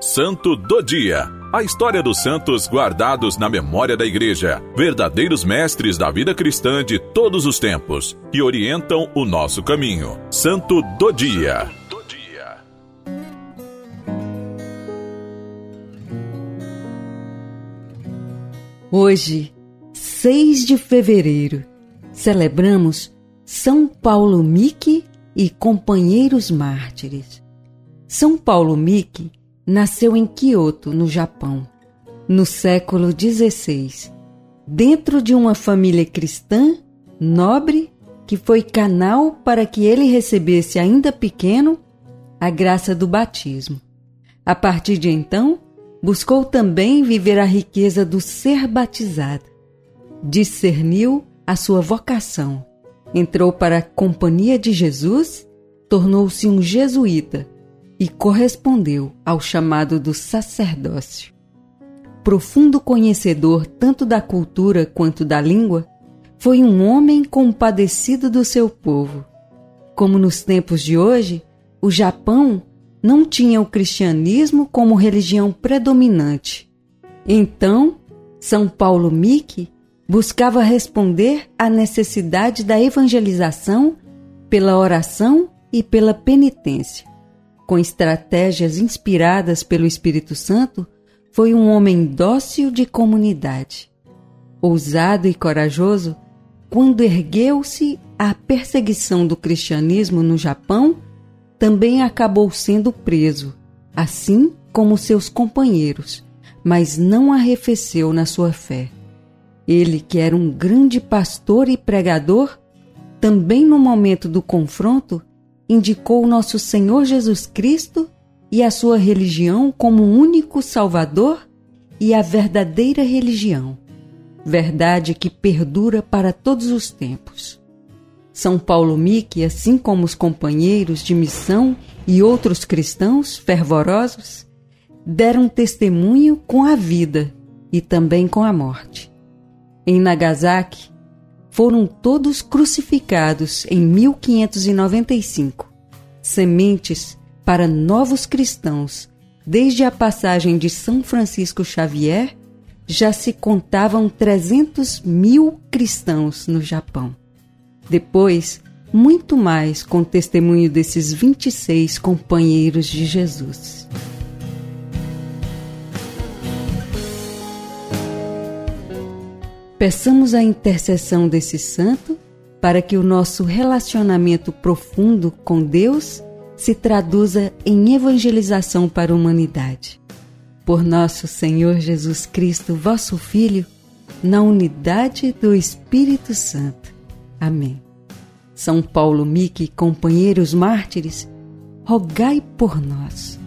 Santo do Dia. A história dos santos guardados na memória da Igreja, verdadeiros mestres da vida cristã de todos os tempos, que orientam o nosso caminho. Santo do Dia. Hoje, 6 de fevereiro, celebramos São Paulo Mickey e companheiros mártires. São Paulo Miki nasceu em Kyoto, no Japão, no século XVI, dentro de uma família cristã nobre que foi canal para que ele recebesse, ainda pequeno, a graça do batismo. A partir de então, buscou também viver a riqueza do ser batizado. Discerniu a sua vocação, entrou para a Companhia de Jesus, tornou-se um jesuíta e correspondeu ao chamado do sacerdócio. Profundo conhecedor tanto da cultura quanto da língua, foi um homem compadecido do seu povo. Como nos tempos de hoje, o Japão não tinha o cristianismo como religião predominante. Então, São Paulo Miki buscava responder à necessidade da evangelização pela oração e pela penitência com estratégias inspiradas pelo Espírito Santo, foi um homem dócil de comunidade. Ousado e corajoso, quando ergueu-se à perseguição do cristianismo no Japão, também acabou sendo preso, assim como seus companheiros, mas não arrefeceu na sua fé. Ele, que era um grande pastor e pregador, também no momento do confronto, indicou nosso Senhor Jesus Cristo e a sua religião como o único Salvador e a verdadeira religião, verdade que perdura para todos os tempos. São Paulo Mique, assim como os companheiros de missão e outros cristãos fervorosos, deram testemunho com a vida e também com a morte. Em Nagasaki, foram todos crucificados em 1595. Sementes para novos cristãos, desde a passagem de São Francisco Xavier, já se contavam 300 mil cristãos no Japão. Depois, muito mais com testemunho desses 26 companheiros de Jesus. Peçamos a intercessão desse santo para que o nosso relacionamento profundo com Deus se traduza em evangelização para a humanidade. Por nosso Senhor Jesus Cristo, vosso Filho, na unidade do Espírito Santo. Amém. São Paulo Mique, companheiros mártires, rogai por nós.